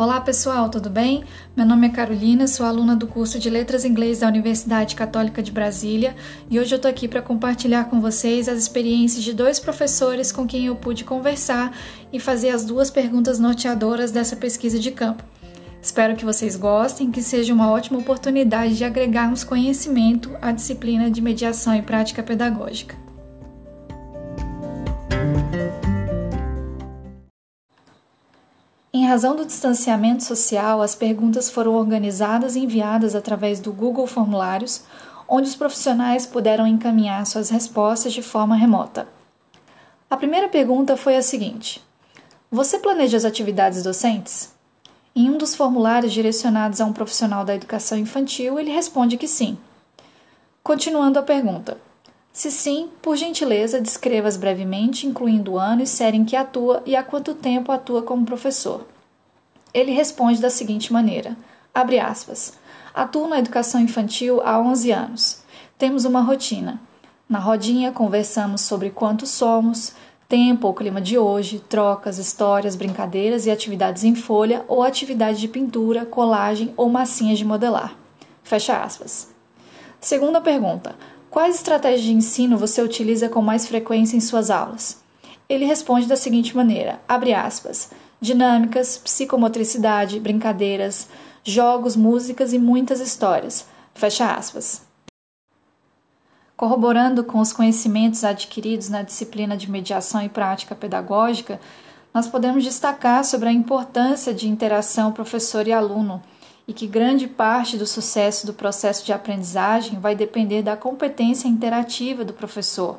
Olá pessoal, tudo bem? Meu nome é Carolina, sou aluna do curso de Letras Inglês da Universidade Católica de Brasília e hoje eu estou aqui para compartilhar com vocês as experiências de dois professores com quem eu pude conversar e fazer as duas perguntas norteadoras dessa pesquisa de campo. Espero que vocês gostem, que seja uma ótima oportunidade de agregarmos conhecimento à disciplina de mediação e prática pedagógica. Razão do distanciamento social, as perguntas foram organizadas e enviadas através do Google Formulários, onde os profissionais puderam encaminhar suas respostas de forma remota. A primeira pergunta foi a seguinte: Você planeja as atividades docentes? Em um dos formulários direcionados a um profissional da educação infantil, ele responde que sim. Continuando a pergunta: Se sim, por gentileza, descreva-as brevemente, incluindo o ano e série em que atua e há quanto tempo atua como professor. Ele responde da seguinte maneira: abre aspas. Atuo na educação infantil há 11 anos. Temos uma rotina. Na rodinha conversamos sobre quanto somos, tempo ou clima de hoje, trocas, histórias, brincadeiras e atividades em folha ou atividade de pintura, colagem ou massinhas de modelar. Fecha aspas. Segunda pergunta: Quais estratégias de ensino você utiliza com mais frequência em suas aulas? Ele responde da seguinte maneira: abre aspas dinâmicas, psicomotricidade, brincadeiras, jogos, músicas e muitas histórias. Fecha aspas. Corroborando com os conhecimentos adquiridos na disciplina de mediação e prática pedagógica, nós podemos destacar sobre a importância de interação professor e aluno e que grande parte do sucesso do processo de aprendizagem vai depender da competência interativa do professor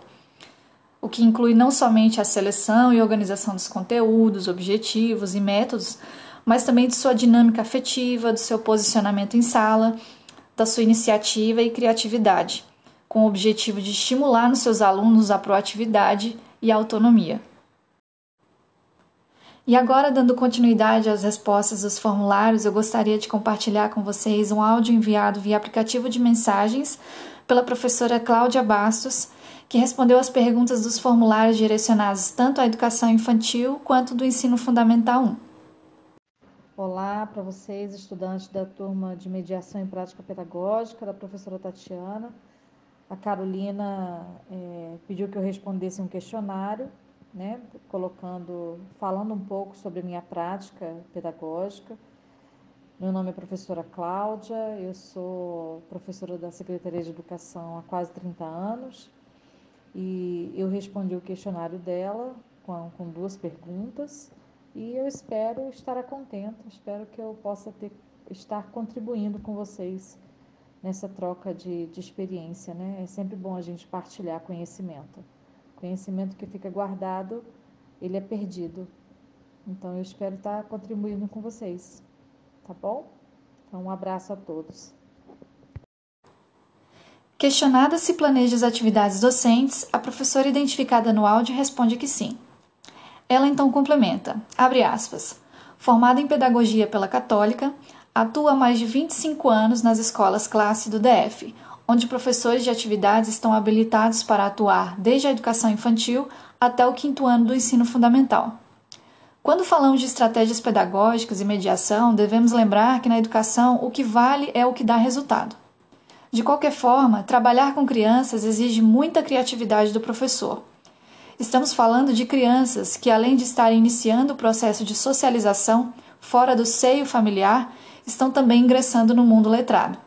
o que inclui não somente a seleção e organização dos conteúdos, objetivos e métodos, mas também de sua dinâmica afetiva, do seu posicionamento em sala, da sua iniciativa e criatividade, com o objetivo de estimular nos seus alunos a proatividade e a autonomia. E agora, dando continuidade às respostas dos formulários, eu gostaria de compartilhar com vocês um áudio enviado via aplicativo de mensagens pela professora Cláudia Bastos que respondeu às perguntas dos formulários direcionados tanto à educação infantil quanto do ensino fundamental 1. Olá para vocês, estudantes da turma de mediação em prática pedagógica da professora Tatiana. A Carolina é, pediu que eu respondesse um questionário, né, colocando, falando um pouco sobre minha prática pedagógica. Meu nome é professora Cláudia, eu sou professora da Secretaria de Educação há quase 30 anos e eu respondi o questionário dela com, com duas perguntas e eu espero estar contente, espero que eu possa ter, estar contribuindo com vocês nessa troca de, de experiência, né? É sempre bom a gente partilhar conhecimento. Conhecimento que fica guardado, ele é perdido. Então eu espero estar contribuindo com vocês, tá bom? Então um abraço a todos. Questionada se planeja as atividades docentes, a professora identificada no áudio responde que sim. Ela então complementa, abre aspas, formada em pedagogia pela Católica, atua há mais de 25 anos nas escolas classe do DF, onde professores de atividades estão habilitados para atuar desde a educação infantil até o quinto ano do ensino fundamental. Quando falamos de estratégias pedagógicas e mediação, devemos lembrar que na educação o que vale é o que dá resultado. De qualquer forma, trabalhar com crianças exige muita criatividade do professor. Estamos falando de crianças que, além de estarem iniciando o processo de socialização fora do seio familiar, estão também ingressando no mundo letrado.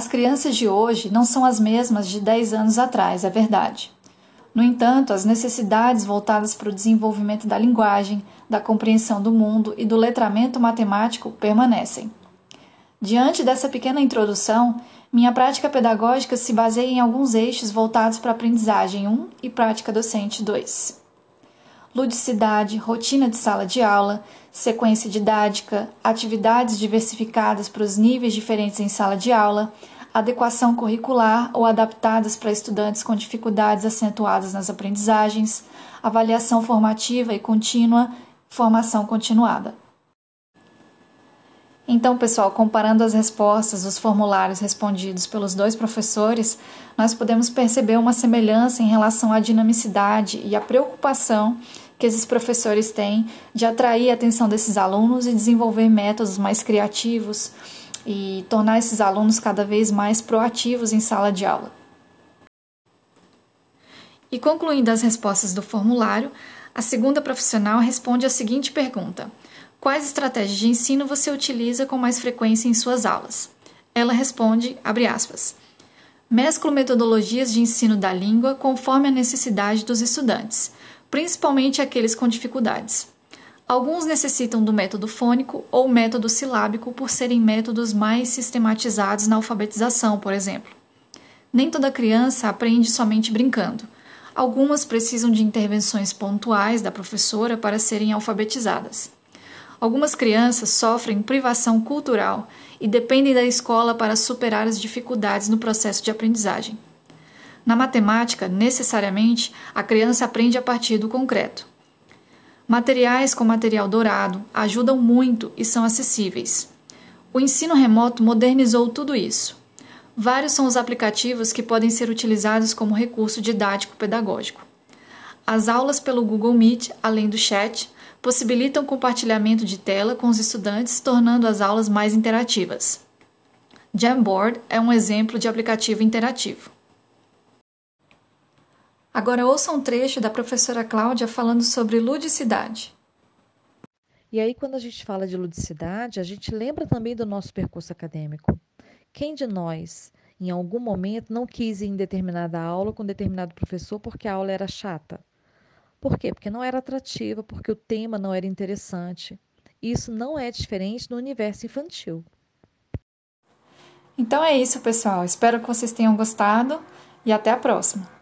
As crianças de hoje não são as mesmas de 10 anos atrás, é verdade. No entanto, as necessidades voltadas para o desenvolvimento da linguagem, da compreensão do mundo e do letramento matemático permanecem. Diante dessa pequena introdução, minha prática pedagógica se baseia em alguns eixos voltados para a aprendizagem 1 e prática docente 2. Ludicidade, rotina de sala de aula, sequência didática, atividades diversificadas para os níveis diferentes em sala de aula, adequação curricular ou adaptadas para estudantes com dificuldades acentuadas nas aprendizagens, avaliação formativa e contínua, formação continuada. Então, pessoal, comparando as respostas dos formulários respondidos pelos dois professores, nós podemos perceber uma semelhança em relação à dinamicidade e à preocupação que esses professores têm de atrair a atenção desses alunos e desenvolver métodos mais criativos e tornar esses alunos cada vez mais proativos em sala de aula. E concluindo as respostas do formulário, a segunda profissional responde a seguinte pergunta: Quais estratégias de ensino você utiliza com mais frequência em suas aulas? Ela responde, abre aspas, mesclo metodologias de ensino da língua conforme a necessidade dos estudantes, principalmente aqueles com dificuldades. Alguns necessitam do método fônico ou método silábico por serem métodos mais sistematizados na alfabetização, por exemplo. Nem toda criança aprende somente brincando. Algumas precisam de intervenções pontuais da professora para serem alfabetizadas. Algumas crianças sofrem privação cultural e dependem da escola para superar as dificuldades no processo de aprendizagem. Na matemática, necessariamente, a criança aprende a partir do concreto. Materiais com material dourado ajudam muito e são acessíveis. O ensino remoto modernizou tudo isso. Vários são os aplicativos que podem ser utilizados como recurso didático pedagógico. As aulas pelo Google Meet, além do chat, possibilitam compartilhamento de tela com os estudantes, tornando as aulas mais interativas. Jamboard é um exemplo de aplicativo interativo. Agora ouça um trecho da professora Cláudia falando sobre ludicidade. E aí, quando a gente fala de ludicidade, a gente lembra também do nosso percurso acadêmico. Quem de nós, em algum momento, não quis ir em determinada aula com determinado professor porque a aula era chata? Por quê? Porque não era atrativa, porque o tema não era interessante. Isso não é diferente no universo infantil. Então é isso, pessoal. Espero que vocês tenham gostado e até a próxima.